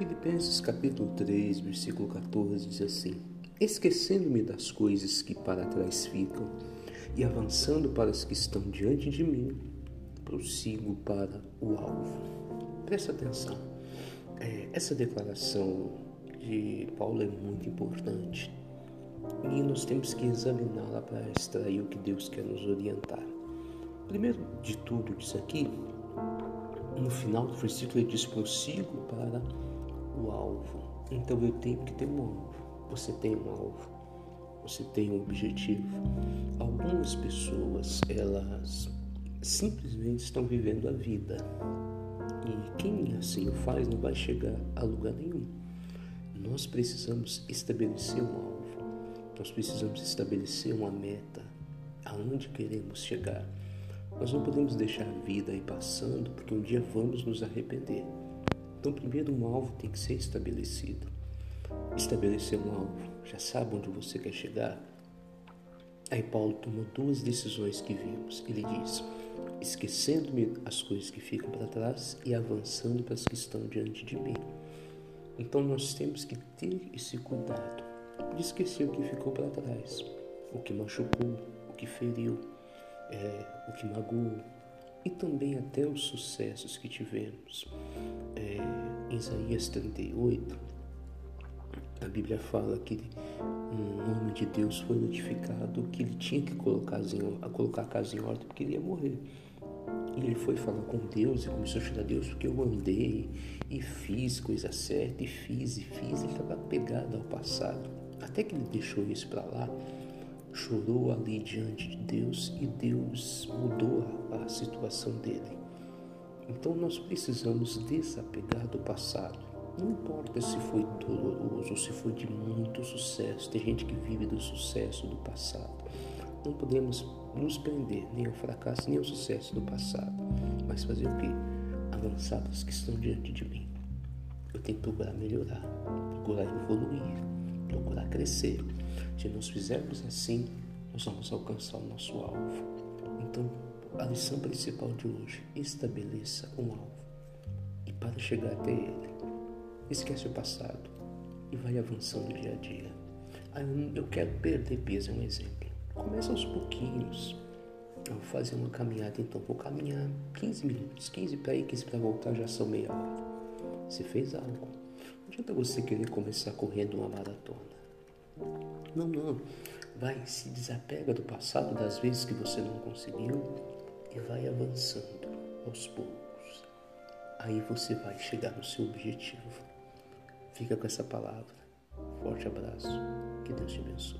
Filipenses capítulo 3, versículo 14 diz assim: Esquecendo-me das coisas que para trás ficam e avançando para as que estão diante de mim, prossigo para o alvo. Presta atenção, é, essa declaração de Paulo é muito importante e nós temos que examiná-la para extrair o que Deus quer nos orientar. Primeiro de tudo, diz aqui, no final do versículo, ele diz: prossigo para o alvo. Então eu tenho que ter um alvo. Você tem um alvo. Você tem um objetivo. Algumas pessoas, elas simplesmente estão vivendo a vida. E quem assim o faz não vai chegar a lugar nenhum. Nós precisamos estabelecer um alvo. Nós precisamos estabelecer uma meta. Aonde queremos chegar? Nós não podemos deixar a vida aí passando, porque um dia vamos nos arrepender. Então, primeiro, um alvo tem que ser estabelecido. Estabelecer um alvo, já sabe onde você quer chegar? Aí Paulo tomou duas decisões que vimos. Ele diz: esquecendo-me as coisas que ficam para trás e avançando para as que estão diante de mim. Então nós temos que ter esse cuidado de esquecer o que ficou para trás, o que machucou, o que feriu, é, o que magoou e também até os sucessos que tivemos. É, em Isaías 38, a Bíblia fala que um homem de Deus foi notificado que ele tinha que colocar, a colocar a casa em ordem porque ele ia morrer. E ele foi falar com Deus e começou a chorar Deus porque eu andei e fiz coisa certa e fiz e fiz. Ele estava pegado ao passado. Até que ele deixou isso para lá chorou ali diante de Deus e Deus mudou a, situação dele. Então nós precisamos desapegar do passado. Não importa se foi doloroso se foi de muito sucesso. Tem gente que vive do sucesso do passado. Não podemos nos prender nem ao fracasso nem ao sucesso do passado. Mas fazer o que? Avançar os que estão diante de mim. Eu tenho que procurar melhorar, procurar evoluir, procurar crescer. Se nós fizermos assim, nós vamos alcançar o nosso alvo. Então, a lição principal de hoje: estabeleça um alvo. E para chegar até ele, esquece o passado e vai avançando dia a dia. Eu quero perder peso, é um exemplo. Começa aos pouquinhos. Eu vou fazer uma caminhada, então vou caminhar 15 minutos. 15 para ir, 15 para voltar, já são meia hora. Você fez algo. Adianta você querer começar correndo uma maratona. Não, não. Vai, se desapega do passado, das vezes que você não conseguiu e vai avançando aos poucos. Aí você vai chegar no seu objetivo. Fica com essa palavra. Forte abraço. Que Deus te abençoe.